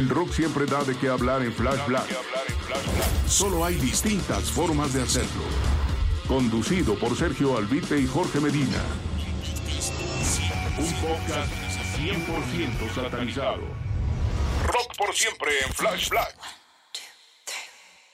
El rock siempre da de qué hablar en Flash Black. Solo hay distintas formas de hacerlo. Conducido por Sergio Albite y Jorge Medina. Un podcast 100% satanizado. Rock por siempre en Flash Black.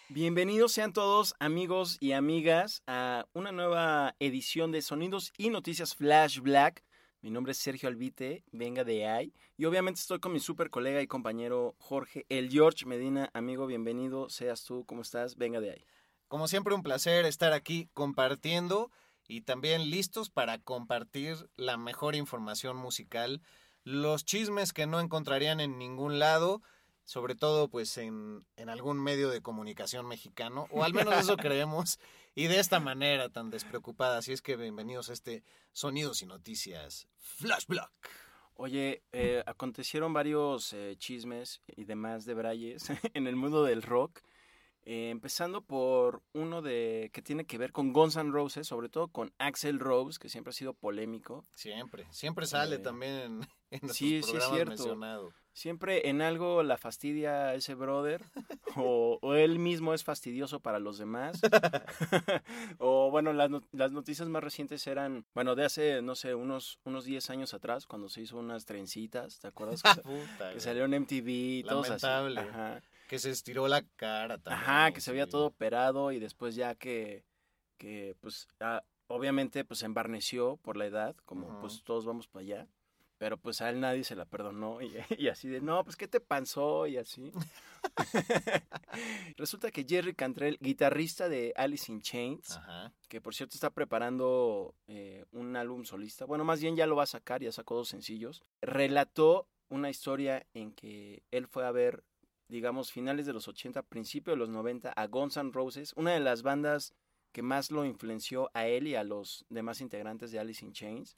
Bienvenidos sean todos amigos y amigas a una nueva edición de Sonidos y Noticias Flash Black. Mi nombre es Sergio Albite, venga de ahí. Y obviamente estoy con mi super colega y compañero Jorge, el George Medina. Amigo, bienvenido, seas tú, ¿cómo estás? Venga de ahí. Como siempre, un placer estar aquí compartiendo y también listos para compartir la mejor información musical, los chismes que no encontrarían en ningún lado, sobre todo pues en, en algún medio de comunicación mexicano, o al menos eso creemos, y de esta manera tan despreocupada. Así es que bienvenidos a este Sonidos y Noticias Flash Block. Oye, eh, acontecieron varios eh, chismes y demás de Brayes en el mundo del rock. Eh, empezando por uno de que tiene que ver con Guns N' Roses, sobre todo con Axel Rose, que siempre ha sido polémico. Siempre, siempre sale Eh, también en, en sí, sí es programas cierto. mencionado. Siempre en algo la fastidia ese brother, o, o él mismo es fastidioso para los demás. o bueno, las, no- las noticias más recientes eran, bueno, de hace, no sé, unos, unos 10 años atrás, cuando se hizo unas trencitas, ¿te acuerdas? Que, Puta, que salió en MTV y todos así. Lamentable. Ajá. Que se estiró la cara también. Ajá, que se veía todo operado y después ya que, que pues, ah, obviamente, pues, se embarneció por la edad, como, pues, todos vamos para allá. Pero, pues, a él nadie se la perdonó y, y así de, no, pues, ¿qué te pasó? Y así. Resulta que Jerry Cantrell, guitarrista de Alice in Chains, Ajá. que por cierto está preparando eh, un álbum solista, bueno, más bien ya lo va a sacar, ya sacó dos sencillos, relató una historia en que él fue a ver, digamos, finales de los 80, principios de los 90, a Guns N' Roses, una de las bandas que más lo influenció a él y a los demás integrantes de Alice in Chains,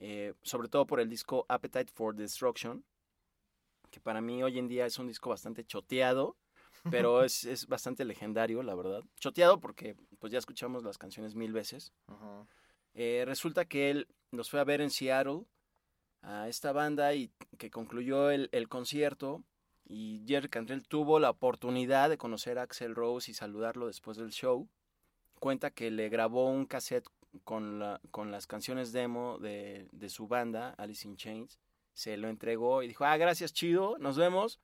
eh, sobre todo por el disco Appetite for Destruction, que para mí hoy en día es un disco bastante choteado, pero es, es bastante legendario, la verdad. Choteado porque pues ya escuchamos las canciones mil veces. Eh, resulta que él nos fue a ver en Seattle a esta banda y que concluyó el, el concierto y Jerry Cantrell tuvo la oportunidad de conocer a Axel Rose y saludarlo después del show. Cuenta que le grabó un cassette con, la, con las canciones demo de, de su banda, Alice in Chains. Se lo entregó y dijo, ah, gracias, chido, nos vemos.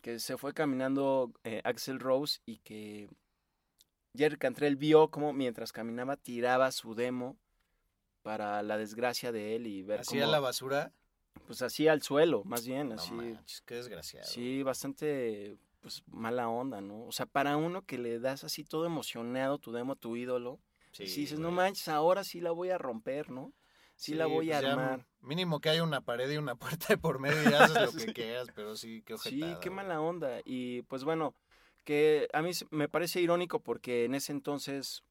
Que se fue caminando eh, Axel Rose y que Jerry Cantrell vio como mientras caminaba tiraba su demo para la desgracia de él y ver Así a cómo, la basura. pues así al suelo, más bien, No así. manches, qué desgraciado. Sí, bastante pues mala onda, ¿no? O sea, para uno que le das así todo emocionado tu demo a tu ídolo, Sí, si dices, no manches, ahora sí la voy a romper, ¿no? Sí, la voy a pues armar. Mínimo que haya una pared y una puerta de por medio y haces lo que Sí. quieras, pero sí, qué Sí, ojetada, qué güey. mala onda. Y pues bueno, que a mí me parece irónico porque en ese entonces,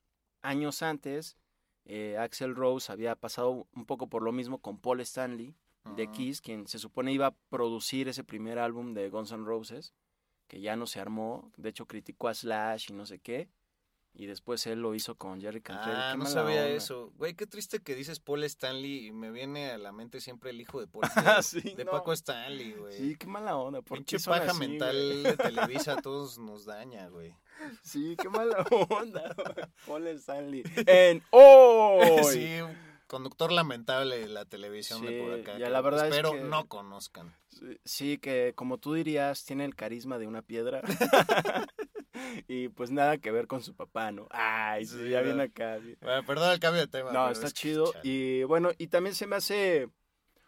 años antes, eh, Axel Rose había pasado un poco por lo mismo con Paul Stanley de. Kiss, quien se supone iba a producir ese primer álbum de Guns N' Roses, que ya no se armó. De hecho, criticó a Slash y no sé qué. Y después él lo hizo con Jerry Cantrell. Ah, no sabía onda. eso. Güey, qué triste que dices Paul Stanley y me viene a la mente siempre el hijo de Paul. De, sí, de no. Paco Stanley, güey. Sí, qué mala onda. ¿Por Pinche paja así, mental güey? de Televisa a todos nos daña, güey. Sí, qué mala onda. Paul Stanley. En hoy. Sí, conductor lamentable de la televisión de por Sí, acá. ya la verdad es espero que- no conozcan. Sí, Sí, que como tú dirías, tiene el carisma de una piedra. y pues nada que ver con su papá, ¿no? Ay, sí, ya viene acá. Bueno, perdón el cambio de tema. No, está es chido. chale. Y bueno, y también se me hace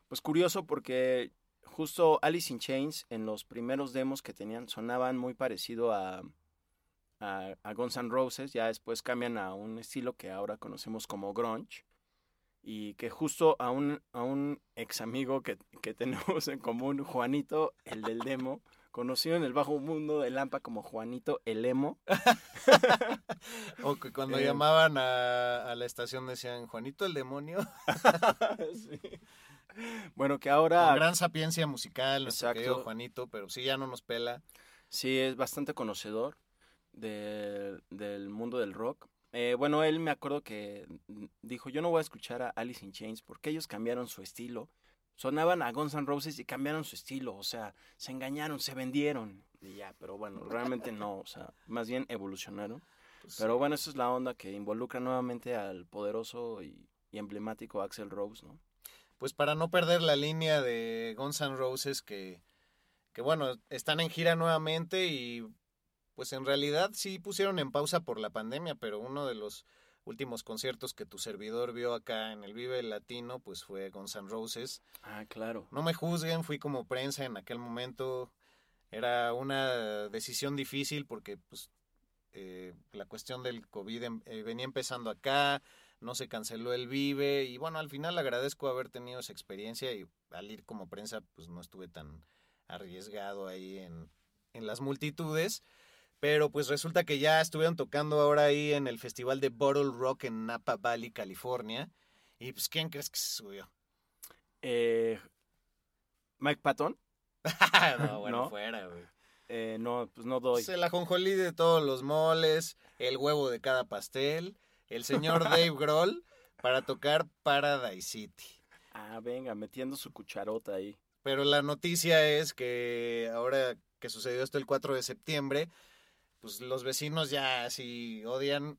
pues curioso porque justo Alice in Chains en los primeros demos que tenían sonaban muy parecido a, a, a Guns N' Roses. Ya después cambian a un estilo que ahora conocemos como grunge. Y que justo a un, a un ex amigo que, que tenemos en común, Juanito, el del demo, conocido en el bajo mundo de Lampa como Juanito el emo. O que cuando Eh. llamaban a, a la estación decían, Juanito el demonio. Sí. Bueno, que Con ahora... gran sapiencia musical, nuestro querido Juanito, pero sí ya no nos pela. Sí, es bastante conocedor del- del mundo del rock. Eh, bueno, él me acuerdo que dijo, yo no voy a escuchar a Alice in Chains porque ellos cambiaron su estilo. Sonaban a Guns N' Roses y cambiaron su estilo, o sea, se engañaron, se vendieron. Y ya, pero bueno, realmente no, o sea, más bien evolucionaron. Pues, Pero bueno, esa es la onda que involucra nuevamente al poderoso y, y emblemático Axel Rose, ¿no? pues para no perder la línea de Guns N' Roses que, que bueno, están en gira nuevamente y pues en realidad sí pusieron en pausa por la pandemia, pero uno de los últimos conciertos que tu servidor vio acá en el Vive Latino pues fue Guns N' Roses. Ah, claro. No me juzguen, fui como prensa en aquel momento. Era una decisión difícil porque pues eh, la cuestión del COVID em- eh, venía empezando acá, no se canceló el Vive y bueno, al final agradezco haber tenido esa experiencia y al ir como prensa pues no estuve tan arriesgado ahí en, en las multitudes. Pero pues resulta que ya estuvieron tocando ahora ahí en el festival de Bottle Rock en Napa Valley, California. Y pues, ¿quién crees que se subió? Eh, Mike Patton, no, bueno, ¿No? fuera, güey. eh, no, pues no doy. Es el ajonjolí de todos los moles, el huevo de cada pastel, el señor Dave Grohl para tocar Paradise City. Ah, venga, metiendo su cucharota ahí. Pero la noticia es que ahora que sucedió esto el 4 de septiembre, pues los vecinos ya así odian,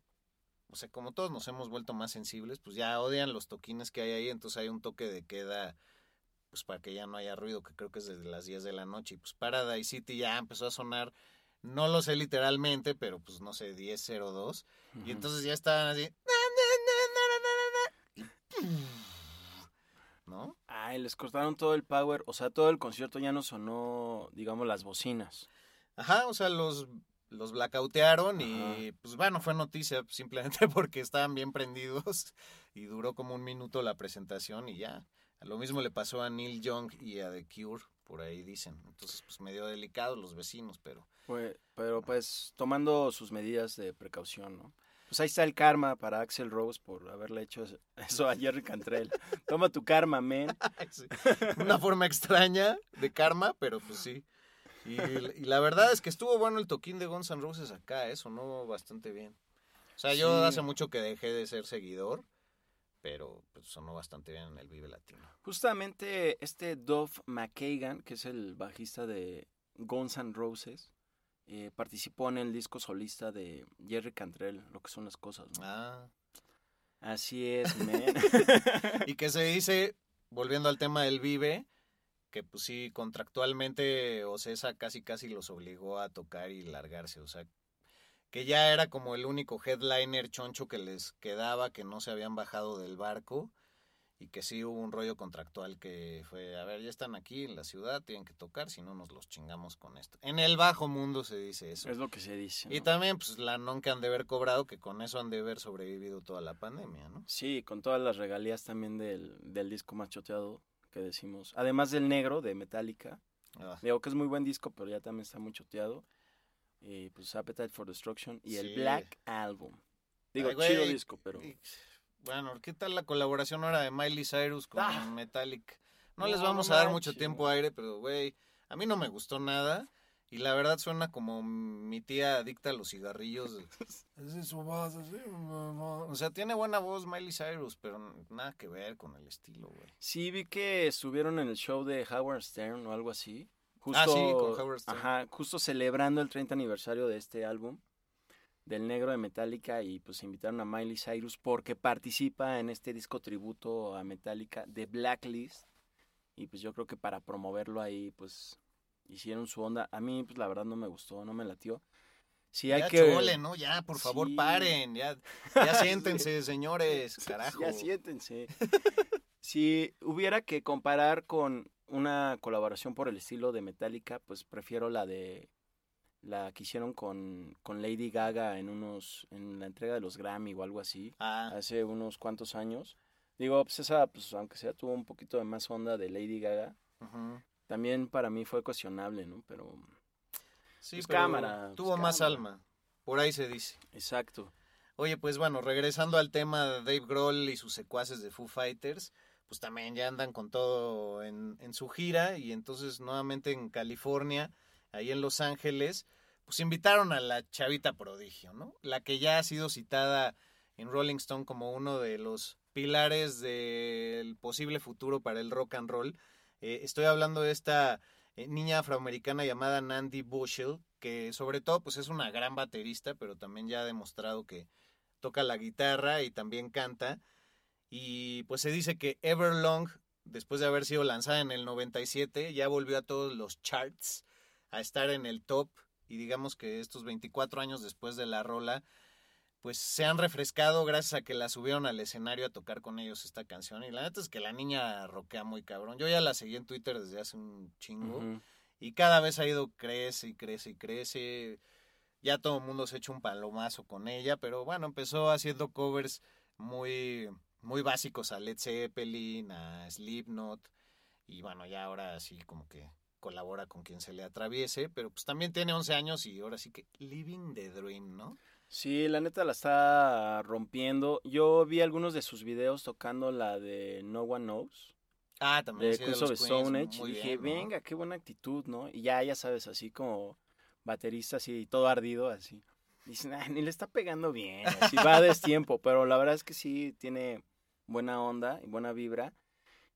o sea, como todos nos hemos vuelto más sensibles, pues ya odian los toquines que hay ahí, entonces hay un toque de queda pues para que ya no haya ruido, que creo que es desde las 10 de la noche, y pues Paradise City ya empezó a sonar, no lo sé literalmente, pero pues no sé, 10.02, y Ujú. entonces ya estaban así, y ¿no? Ay, les cortaron todo el power, o sea, todo el concierto ya no sonó, digamos, las bocinas. Ajá, o sea, los, los blackoutearon y pues bueno, fue noticia simplemente porque estaban bien prendidos y duró como un minuto la presentación y ya. Lo mismo le pasó a Neil Young y a The Cure, por ahí dicen. Entonces, pues medio delicado los vecinos, pero Fue- pero pues tomando sus medidas de precaución, ¿no? Pues ahí está el karma para Axel Rose por haberle hecho eso- a Jerry Cantrell. Toma tu karma, sí, una forma extraña de karma, pero pues sí. Y, y la verdad es que estuvo bueno el toquín de Guns N' Roses acá, eso sonó bastante bien. O sea, yo Sí. hace mucho que dejé de ser seguidor, pero pues sonó bastante bien en el Vive Latino. Justamente este Dove McKagan, que es el bajista de Guns N' Roses, eh, participó en el disco solista de Jerry Cantrell, lo que son las cosas, ¿no? Ah. Así es, man. Y que se dice, volviendo al tema del Vive, que pues sí, contractualmente Ocesa casi casi los obligó a tocar y largarse, o sea, que ya era como el único headliner choncho que les quedaba, que no se habían bajado del barco, y que sí hubo un rollo contractual que fue, a ver, ya están aquí en la ciudad, tienen que tocar, si no nos los chingamos con esto. En el bajo mundo se dice eso. es lo que se dice. Y también, pues, la non que han de haber cobrado, que con eso han de haber sobrevivido toda la pandemia, ¿no? Sí, con todas las regalías también del, del disco más choteado que decimos. Además del negro de Metallica. Ah. Digo que es muy buen disco, pero ya también está muy choteado. Y pues Appetite for Destruction y el. Black Album. Digo, Ay, güey, chido disco, pero... y- Bueno, ¿qué tal la colaboración ahora de Miley Cyrus con Ah. Metallic? No, No, les vamos a dar mucho tiempo aire, pero güey, a mí no me gustó nada. Y la verdad suena como mi tía adicta a los cigarrillos. Es su voz, así, mamá. O sea, tiene buena voz Miley Cyrus, pero nada que ver con el estilo, güey. Sí, vi que estuvieron en el show de Howard Stern o algo así. Justo, Ah, sí, con Howard Stern. Ajá, justo celebrando el 30 aniversario de este álbum. del negro de Metallica y pues invitaron a Miley Cyrus porque participa en este disco tributo a Metallica de Blacklist y pues yo creo que para promoverlo ahí pues hicieron su onda. A mí pues la verdad no me gustó, no me latió. Sí, hay ya que chole, ¿no? Ya, por favor, Sí. paren. Ya, ya siéntense, señores. Carajo. Ya siéntense. si hubiera que comparar con una colaboración por el estilo de Metallica, pues prefiero la de la que hicieron con, con Lady Gaga en unos en la entrega de los Grammy o algo así, Ah, hace unos cuantos años. Digo, pues esa, pues aunque sea tuvo un poquito de más onda de Lady Gaga, ujú. También para mí fue cuestionable, ¿no? Pero Sí, Pues pero cámara, pues Tuvo más cámara. alma. Por ahí se dice. exacto. Oye, pues bueno, regresando al tema de Dave Grohl y sus secuaces de Foo Fighters, pues también ya andan con todo en, en su gira y entonces nuevamente en California, ahí en Los Ángeles, pues invitaron a la chavita prodigio, ¿no? La que ya ha sido citada en Rolling Stone como uno de los pilares del posible futuro para el rock and roll. Eh, estoy hablando de esta eh, niña afroamericana llamada Nandy Bushell, que sobre todo pues es una gran baterista, pero también ya ha demostrado que toca la guitarra y también canta. Y pues se dice que Everlong, después de haber sido lanzada en el 97, ya volvió a todos los charts, a estar en el top. Y digamos que estos 24 años después de la rola, pues se han refrescado gracias a que la subieron al escenario a tocar con ellos esta canción. Y la neta es que la niña roquea muy cabrón. Yo ya la seguí en Twitter desde hace un chingo. Y cada vez ha ido crece y crece y crece. Ya todo el mundo se echa un palomazo con ella, pero bueno, empezó haciendo covers muy, muy básicos a Led Zeppelin, a Slipknot. Y bueno, ya ahora sí como que colabora con quien se le atraviese, pero pues también tiene 11 años y ahora sí que living the dream, ¿no? Sí, la neta la está rompiendo. Yo vi algunos de sus videos tocando la de No One Knows. Ah, también de sí, Queens of Stone Age. Y dije, bien, ¿no? venga, qué buena actitud, ¿no? Y ya, ya sabes, así como baterista, así, todo ardido, así. Dicen, "Ay, ni le está pegando bien, así va a destiempo. Pero la verdad es que sí tiene buena onda y buena vibra.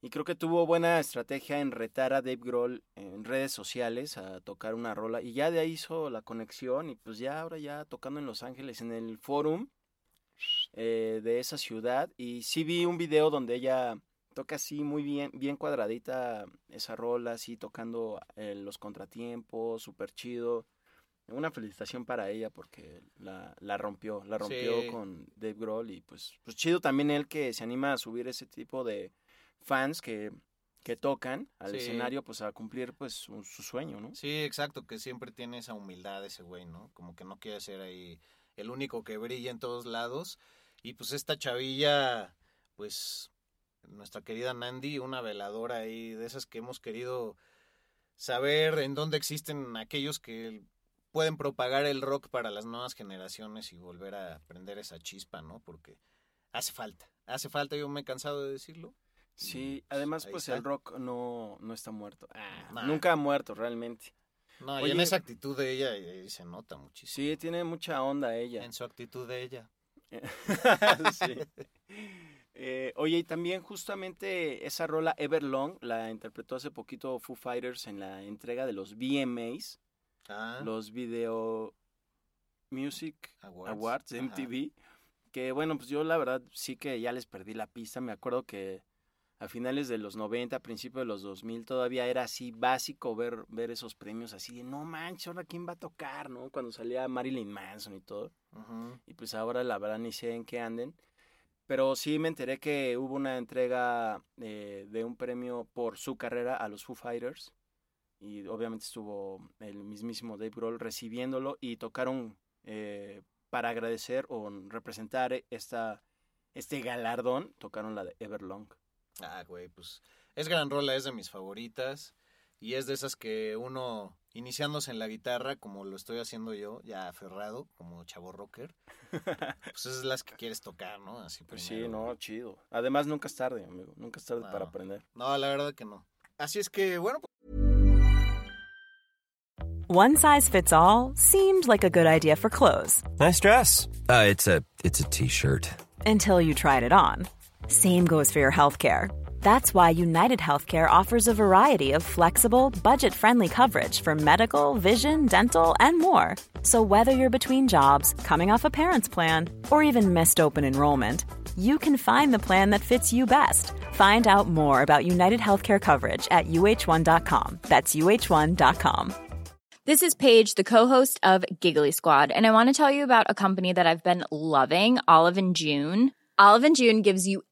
Y creo que tuvo buena estrategia en retar a Dave Grohl en redes sociales a tocar una rola. Y ya de ahí hizo la conexión. Y pues ya ahora ya tocando en Los Ángeles, en el forum eh, de esa ciudad. Y sí vi un video donde ella toca así muy bien, bien cuadradita esa rola, así tocando eh, los contratiempos, súper chido. Una felicitación para ella porque la, la rompió, la rompió Sí. con Dave Grohl y pues, pues chido también él que se anima a subir ese tipo de fans que, que tocan al Sí. escenario pues a cumplir pues su, su sueño, ¿no? Sí, exacto, que siempre tiene esa humildad ese güey, ¿no? Como que no quiere ser ahí el único que brilla en todos lados. Y pues esta chavilla, pues nuestra querida Nandy, una veladora ahí de esas que hemos querido saber en dónde existen aquellos que pueden propagar el rock para las nuevas generaciones y volver a prender esa chispa, ¿no? Porque hace falta, hace falta, yo me he cansado de decirlo. Sí, pues, además ahí pues está. el rock no, no está muerto. Ah, Nah. Nunca ha muerto realmente. No, y Oye- en esa actitud de ella eh, se nota muchísimo. Sí, tiene mucha onda ella. En su actitud de ella. Sí. Eh, oye, y también justamente esa rola Everlong la interpretó hace poquito Foo Fighters en la entrega de los VMAs, Ah, los Video Music Awards. Awards, Ajá. MTV. Que bueno, pues yo la verdad sí que ya les perdí la pista. Me acuerdo que a finales de los 90, a principios de los 2000, todavía era así básico ver, ver esos premios así de no manches, ahora quién va a tocar, ¿no? Cuando salía Marilyn Manson y todo. Y pues ahora la verdad ni sé en qué anden. Pero sí me enteré que hubo una entrega eh, de un premio por su carrera a los Foo Fighters. Y obviamente estuvo el mismísimo Dave Grohl recibiéndolo y tocaron eh, para agradecer o representar esta, este galardón, tocaron la de Everlong. Ah, güey, pues es gran rola, es de mis favoritas. Y es de esas que uno, iniciándose en la guitarra, como lo estoy haciendo yo, ya aferrado, como chavo rocker, pues es las que quieres tocar, ¿no? Así Pues primero, sí, no, güey. chido. Además nunca es tarde, amigo, nunca es tarde para No. aprender. No, la verdad que no. Así es que, bueno, pues, One size fits all seemed like a good idea for clothes Nice dress. Uh, it's a it's a t-shirt. until you tried it on. Same goes for your healthcare. That's why United Healthcare offers a variety of flexible, budget friendly coverage for medical, vision, dental, and more. So, whether you're between jobs, coming off a parent's plan, or even missed open enrollment, you can find the plan that fits you best. Find out more about United Healthcare coverage at uh1.com. That's uh1.com. This is Paige, the co-host of Giggly Squad, and I want to tell you about a company that I've been loving, Olive and June. Olive and June gives you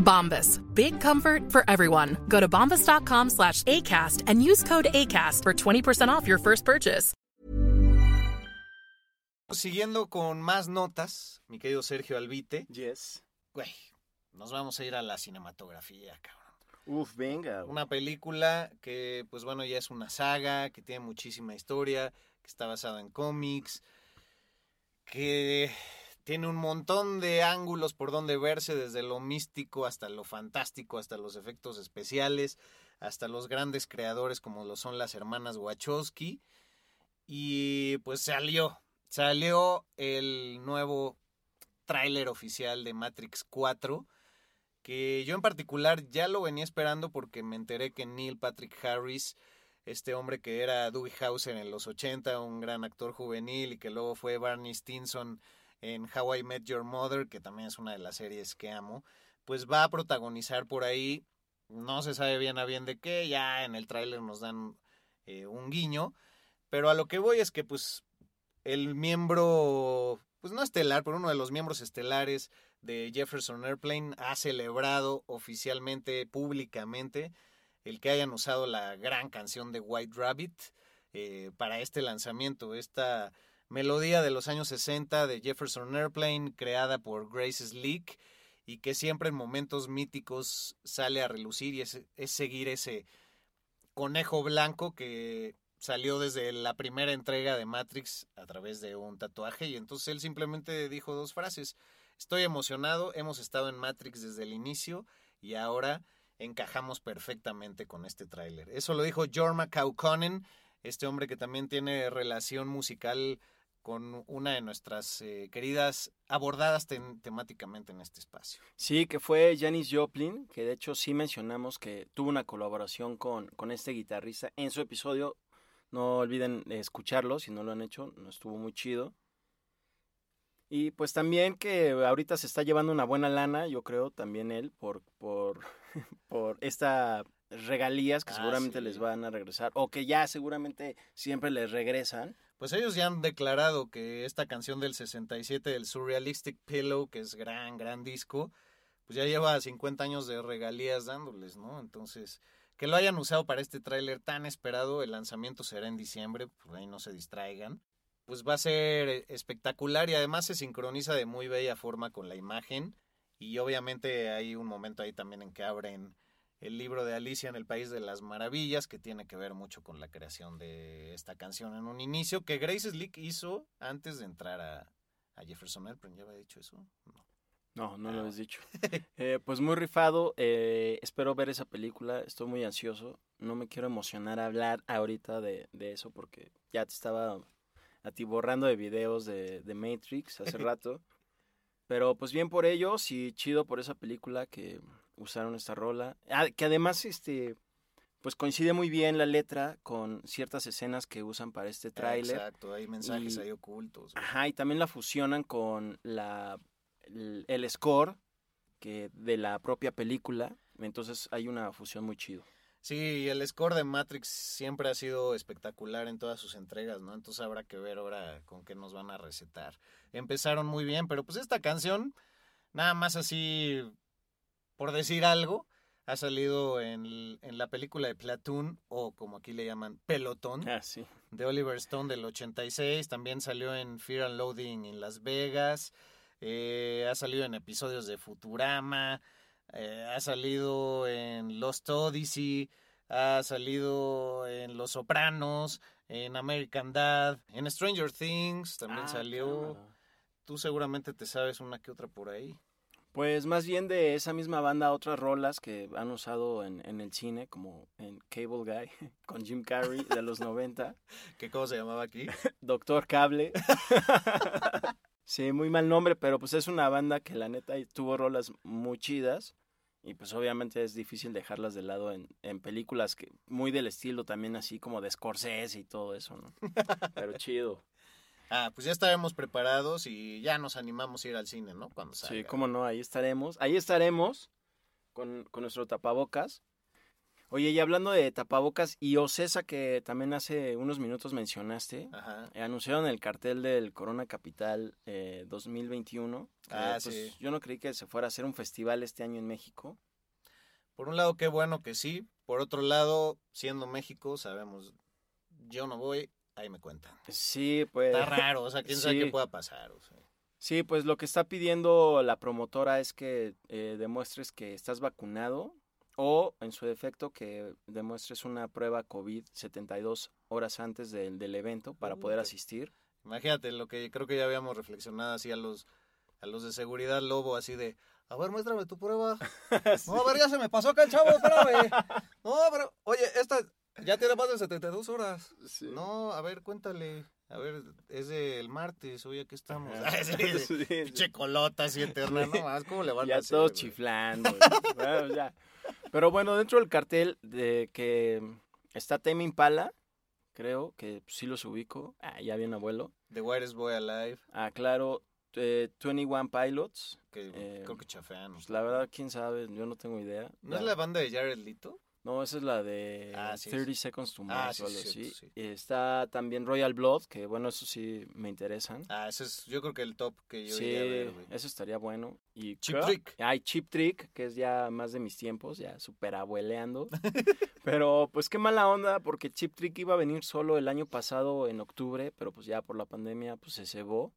Bombas. Big comfort for everyone. Go to bombas.com slash ACAST and use code ACAST for 20% off your first purchase. Siguiendo con más notas, mi querido Sergio Albite, Yes. güey, nos vamos a ir a la cinematografía, cabrón. Uf, venga. güey. Una película que, pues bueno, ya es una saga, que tiene muchísima historia, que está basada en cómics, que tiene un montón de ángulos por donde verse, desde lo místico hasta lo fantástico, hasta los efectos especiales, hasta los grandes creadores como lo son las hermanas Wachowski. Y pues salió, salió el nuevo tráiler oficial de Matrix 4 que yo en particular ya lo venía esperando porque me enteré que Neil Patrick Harris, este hombre que era Dewey Hauser en los 80, un gran actor juvenil y que luego fue Barney Stinson en How I Met Your Mother, que también es una de las series que amo, pues va a protagonizar por ahí, no se sabe bien a bien de qué, ya en el tráiler nos dan eh, un guiño, pero a lo que voy es que pues el miembro, pues no estelar, pero uno de los miembros estelares de Jefferson Airplane ha celebrado oficialmente, públicamente, el que hayan usado la gran canción de White Rabbit eh, para este lanzamiento. Esta melodía de los años 60 de Jefferson Airplane, creada por Grace Slick, y que siempre en momentos míticos sale a relucir y es, es seguir ese conejo blanco que salió desde la primera entrega de Matrix a través de un tatuaje y entonces él simplemente dijo dos frases. Estoy emocionado, hemos estado en Matrix desde el inicio y ahora encajamos perfectamente con este tráiler. Eso lo dijo Jorma Kaukonen, este hombre que también tiene relación musical con una de nuestras eh, queridas abordadas tem- temáticamente en este espacio. Sí, que fue Janis Joplin, que de hecho sí mencionamos que tuvo una colaboración con, con este guitarrista en su episodio. No olviden escucharlo si no lo han hecho, no estuvo muy chido. Y pues también que ahorita se está llevando una buena lana, yo creo, también él, por, por, por esta regalías que Ah, seguramente sí. les van a regresar, o que ya seguramente siempre les regresan. Pues ellos ya han declarado que esta canción del 67 del Surrealistic Pillow, que es gran, gran disco, pues ya lleva 50 años de regalías dándoles, ¿no? Entonces, que lo hayan usado para este tráiler tan esperado, el lanzamiento será en diciembre, por ahí no se distraigan. Pues va a ser eh, espectacular y además se sincroniza de muy bella forma con la imagen. Y obviamente hay un momento ahí también en que abren el libro de Alicia en el País de las Maravillas, que tiene que ver mucho con la creación de esta canción en un inicio, que Grace Slick hizo antes de entrar a, a Jefferson Airplane. ¿Ya había dicho eso? No. No, no lo has dicho. Eh, pues muy rifado. eh, espero ver esa película. Estoy muy ansioso. No me quiero emocionar a hablar ahorita de, de eso porque ya te estaba atiborrando de videos de, de Matrix hace rato. Pero pues bien por ellos y chido por esa película que usaron esta rola. Ah, que además, este, pues coincide muy bien la letra con ciertas escenas que usan para este tráiler. Exacto, hay mensajes Y- ahí ocultos. güey. Ajá, y también la fusionan con la el, el score que de la propia película. Entonces hay una fusión muy chido. Sí, el score de Matrix siempre ha sido espectacular en todas sus entregas, ¿no? Entonces habrá que ver ahora con qué nos van a recetar. Empezaron muy bien, pero pues esta canción, nada más así, por decir algo, ha salido en, en la película de Platoon, o como aquí le llaman, Pelotón, Ah, sí. de Oliver Stone del 86. También salió en Fear and Loading en Las Vegas. eh, ha salido en episodios de Futurama. eh, ha salido en Lost Odyssey. Ha salido en Los Sopranos. En American Dad. En Stranger Things también Ah, salió. claro. Tú seguramente te sabes una que otra por ahí. Pues más bien de esa misma banda otras rolas que han usado en, en el cine, como en Cable Guy, con Jim Carrey de los 90, ¿Qué cómo se llamaba aquí? Doctor Cable. sí, muy mal nombre, pero pues es una banda que la neta tuvo rolas muy chidas y pues obviamente es difícil dejarlas de lado en, en películas que muy del estilo también así como de Scorsese y todo eso, ¿no? Pero chido. Ah, pues ya estaremos preparados y ya nos animamos a ir al cine, ¿no? Cuando salga. Sí, cómo no, ahí estaremos. Ahí estaremos con, con nuestro tapabocas. Oye, y hablando de tapabocas y Ocesa, que también hace unos minutos mencionaste, Ajá. eh, anunciaron el cartel del Corona Capital eh, 2021. que, Ah, pues, sí. Yo no creí que se fuera a hacer un festival este año en México. Por un lado, qué bueno que sí. Por otro lado, siendo México, sabemos, yo no voy, ahí me cuentan. Sí, pues. Está raro, o sea, quién sabe qué pueda pasar. o sea. Sí, pues lo que está pidiendo la promotora es que eh, demuestres que estás vacunado o, en su defecto, que demuestres una prueba COVID 72 horas antes del, del evento para poder Puta. asistir. Imagínate lo que creo que ya habíamos reflexionado así a los, a los de seguridad lobo, así de, a ver, muéstrame tu prueba. No, a ver, ya se me pasó acá el chavo, espérame. No, pero, oye, esta ya tiene más de 72 horas. No, a ver, cuéntale. A ver, es del martes, hoy aquí estamos. Pinche colota así eterna, no más, ¿cómo le van a Ya hacer? todos chiflando. Bueno, ya. Pero bueno, dentro del cartel de que está Tame Impala, creo que sí los ubico. Ah, ya bien abuelo. The Wireless Boy Alive, Ah, claro, eh, 21 Pilots. que Eh, creo que chafean. Pues la verdad, quién sabe, yo no tengo idea. ¿No es la banda de Jared Leto? No, esa es la de Ah, sí, 30 Seconds to Ah, Mars sí, o algo sí, así. Está también Royal Blood, que bueno, eso sí me interesan. Ah, ese es yo creo que el top que yo sí, iría a ver, güey. eso estaría bueno. Y Chip creo- Trick. Hay Chip Trick, que es ya más de mis tiempos, ya super abueleando. pero pues qué mala onda, porque Chip Trick iba a venir solo el año pasado en octubre, pero pues ya por la pandemia pues se cebó.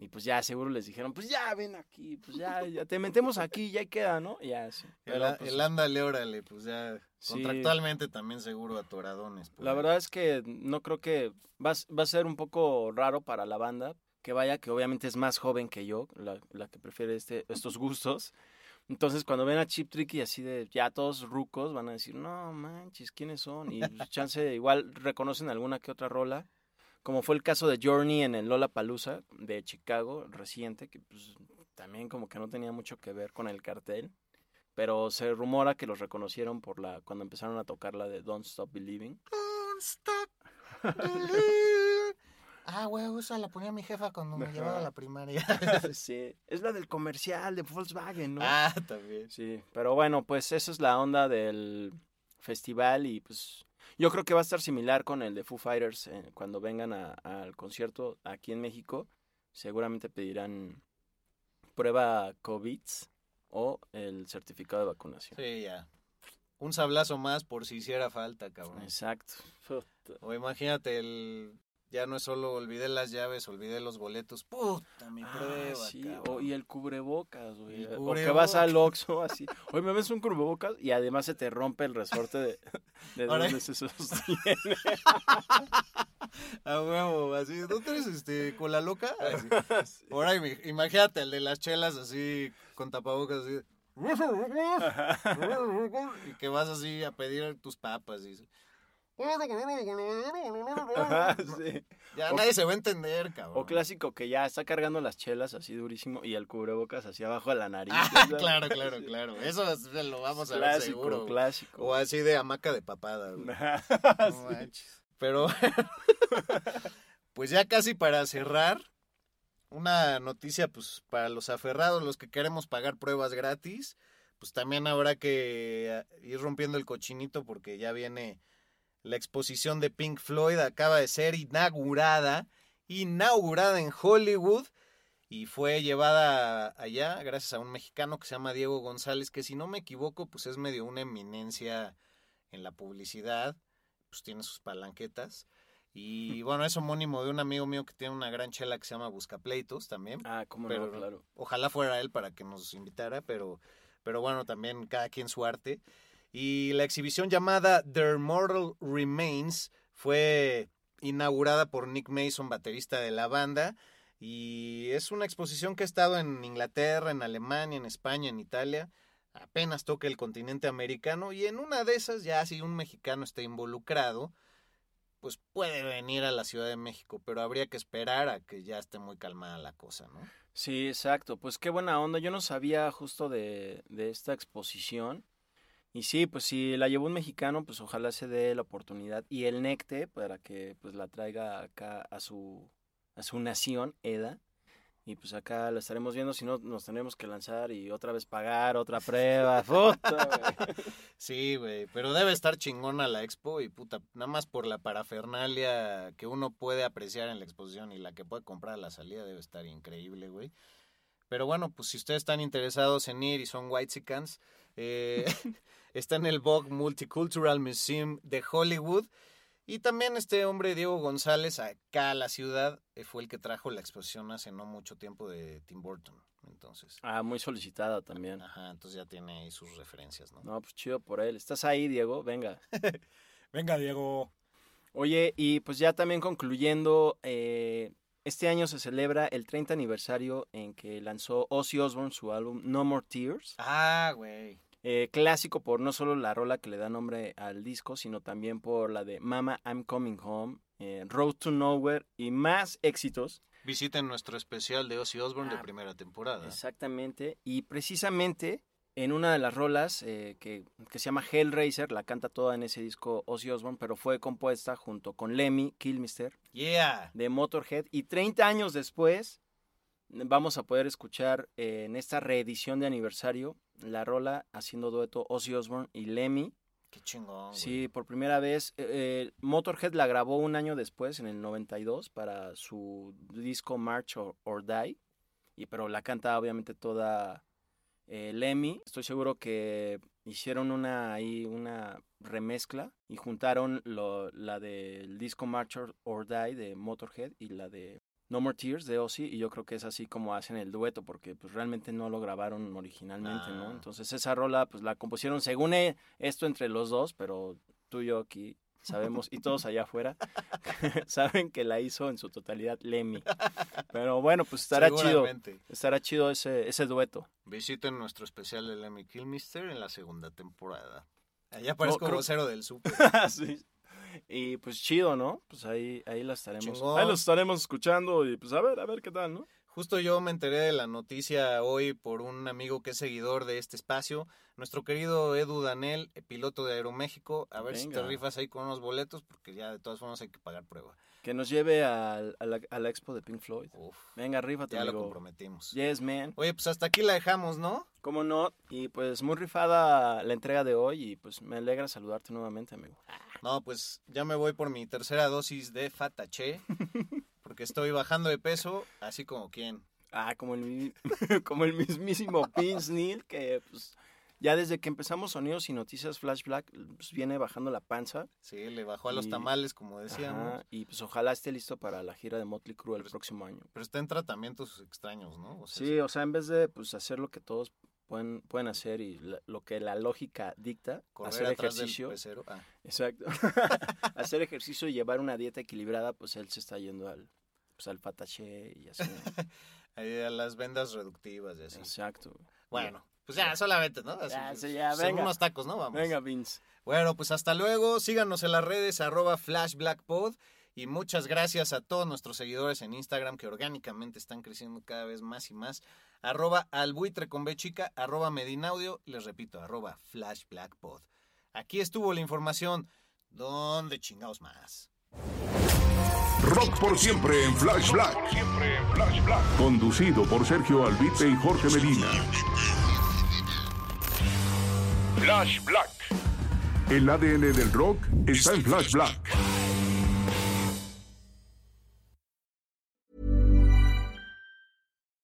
Y pues ya seguro les dijeron, pues ya ven aquí, pues ya, ya te metemos aquí, ya queda, ¿no? Y Ya, sí. El, Pero, pues, el ándale, órale, pues ya Sí. contractualmente también seguro atoradones. pues. La verdad es que no creo que va, va a ser un poco raro para la banda, que vaya, que obviamente es más joven que yo, la, la que prefiere este, estos gustos. Entonces, cuando ven a Chip Tricky así de ya todos rucos, van a decir, no manches, ¿quiénes son? Y pues, chance, igual reconocen alguna que otra rola, como fue el caso de Journey en el Lollapalooza de Chicago reciente, que pues también como que no tenía mucho que ver con el cartel. Pero se rumora que los reconocieron por la cuando empezaron a tocar la de Don't Stop Believing. Don't stop believing. Ah, güey, esa la ponía mi jefa cuando me llevaba a la primaria. sí, es la del comercial de Volkswagen, ¿no? ah, también. Sí, pero bueno, pues esa es la onda del festival y pues yo creo que va a estar similar con el de Foo Fighters eh, cuando vengan al concierto aquí en México. Seguramente pedirán prueba COVID o el certificado de vacunación. Sí, ya. Un sablazo más por si hiciera falta, cabrón. Exacto. O imagínate, el... ya no es solo olvidé las llaves, olvidé los boletos. Puta, mi Ah, prueba, sí, cabrón. o- y el cubrebocas, güey. El O que vas al. Oxxo así. Oye, ¿me ves un cubrebocas? Y además se te rompe el resorte de, de donde se sostiene. A huevo, así. ¿No tienes este, cola loca? Así. Ahora im- imagínate el de las chelas así, con tapabocas así. Y que vas así a pedir tus papas. Y... Sí. Ya O- nadie se va a entender, cabrón. O clásico que ya está cargando las chelas así durísimo y el cubrebocas así abajo de la nariz. Ah, claro, claro, claro. Eso es- lo vamos a ver Clásico, seguro. clásico. O así de hamaca de papada. güey. Sí. No manches. Pero, pues ya casi para cerrar, una noticia pues para los aferrados, los que queremos pagar pruebas gratis, pues también habrá que eh, ir rompiendo el cochinito porque ya viene la exposición de Pink Floyd, acaba de ser inaugurada, inaugurada en Hollywood y fue llevada allá gracias a un mexicano que se llama Diego González, que si no me equivoco pues es medio una eminencia en la publicidad, pues tiene sus palanquetas. Y bueno, es homónimo de un amigo mío que tiene una gran chela que se llama Buscapleitos también. Ah, cómo Pero no, claro. Ojalá fuera él para que nos invitara, pero, pero bueno, también cada quien su arte. Y la exhibición llamada The Mortal Remains fue inaugurada por Nick Mason, baterista de la banda. Y es una exposición que ha estado en Inglaterra, en Alemania, en España, en Italia. Apenas toca el continente americano y en una de esas, ya si un mexicano está involucrado, pues puede venir a la Ciudad de México, pero habría que esperar a que ya esté muy calmada la cosa, ¿no? Sí, exacto. Pues qué buena onda. Yo no sabía justo de, de esta exposición. Y sí, pues si la llevó un mexicano, pues ojalá se dé la oportunidad y el necte para que pues la traiga acá a su a su nación, EDA. Y pues acá la estaremos viendo, si no nos tendremos que lanzar y otra vez pagar otra prueba. Puta, güey. Sí, güey, pero debe estar chingona la expo y puta, nada más por la parafernalia que uno puede apreciar en la exposición y la que puede comprar a la salida debe estar increíble, güey. Pero bueno, pues si ustedes están interesados en ir y son whitesicans, eh, está en el Vogue Multicultural Museum de Hollywood. Y también este hombre, Diego González, acá a la ciudad, eh, fue el que trajo la exposición hace no mucho tiempo de Tim Burton. Entonces, Ah, muy solicitada también. ajá, entonces ya tiene ahí sus referencias, ¿no? No, pues chido por él. ¿Estás ahí, Diego? Venga. Venga, Diego. Oye, y pues ya también concluyendo, eh, este año se celebra el 30 aniversario en que lanzó Ozzy Osbourne su álbum No More Tears. Ah, güey. Eh, clásico por no solo la rola que le da nombre al disco, sino también por la de Mama I'm Coming Home, eh, Road to Nowhere y más éxitos. Visiten nuestro especial de Ozzy Osbourne de Ah, primera temporada. Exactamente. Y precisamente en una de las rolas eh, que, que se llama Hellraiser, la canta toda en ese disco Ozzy Osbourne, pero fue compuesta junto con Lemmy Kilmister Yeah. de Motorhead. Y 30 años después vamos a poder escuchar eh, en esta reedición de aniversario la rola haciendo dueto Ozzy Osbourne y Lemmy. Qué chingón. Sí, por primera vez. eh, eh, Motorhead la grabó un año después, en el 92, para su disco March or, or Die. Y, pero la canta obviamente toda eh, Lemmy. Estoy seguro que hicieron una, ahí, una remezcla y juntaron lo- la del disco March or, or Die de Motorhead y la de No More Tears de Ozzy. Y yo creo que es así como hacen el dueto, porque pues realmente no lo grabaron originalmente, ¿no? Ah. Entonces esa rola pues la compusieron según eh, esto entre los dos, pero tú y yo aquí sabemos, y todos allá afuera, saben que la hizo en su totalidad Lemmy. Pero bueno, pues estará chido. Estará chido ese, ese dueto. Visiten nuestro especial de Lemmy Kilmister en la segunda temporada. Allá parezco creo- vocero del súper. Sí. Y pues chido, ¿no? Pues ahí, ahí la estaremos. Chingón. Ahí los estaremos escuchando y pues a ver, a ver qué tal, ¿no? Justo yo me enteré de la noticia hoy por un amigo que es seguidor de este espacio, nuestro querido Edu Danel, piloto de Aeroméxico. A ver si te rifas ahí con unos boletos, porque ya de todas formas hay que pagar prueba. Que nos lleve al- a, la, a la expo de Pink Floyd. Uf, Venga, rífate, ya lo amigo. comprometimos. Yes, man. Oye, pues hasta aquí la dejamos, ¿no? ¿Cómo no? Y pues muy rifada la entrega de hoy y pues me alegra saludarte nuevamente, amigo. No, pues ya me voy por mi tercera dosis de Fatache, porque estoy bajando de peso, así como quien. Ah, como el, como el mismísimo Vince Neil, que pues ya desde que empezamos Sonidos y Noticias Flash Black, pues viene bajando la panza. Sí, le bajó a los Y- tamales, como decíamos. Ajá, y pues ojalá esté listo para la gira de Motley Crue el próximo año. Pero está en tratamientos extraños, ¿no? O sea, Sí, o sea, en vez de pues hacer lo que todos pueden, pueden hacer y la- lo que la lógica dicta, Correr hacer ejercicio. Ah. Exacto. hacer ejercicio y llevar una dieta equilibrada, pues él se está yendo al, pues, al pataché y así. Ahí a las vendas reductivas y así. Exacto. Bueno, pues ya, solamente, ¿no? Así, Ya, sí, ya, son venga. unos tacos, ¿no? Vamos. Venga, Vince. Bueno, pues hasta luego. Síganos en las redes arroba flashblackpod. Y muchas gracias a todos nuestros seguidores en Instagram que orgánicamente están creciendo cada vez más y más. Arroba albuitre con B chica, arroba medinaudio, les repito, arroba flashblackpod. Aquí estuvo la información. ¿Dónde chingados más? Rock por siempre en Flash Black. Conducido por Sergio Albite y Jorge Medina. Flash Black. El ADN del rock está en Flash Black.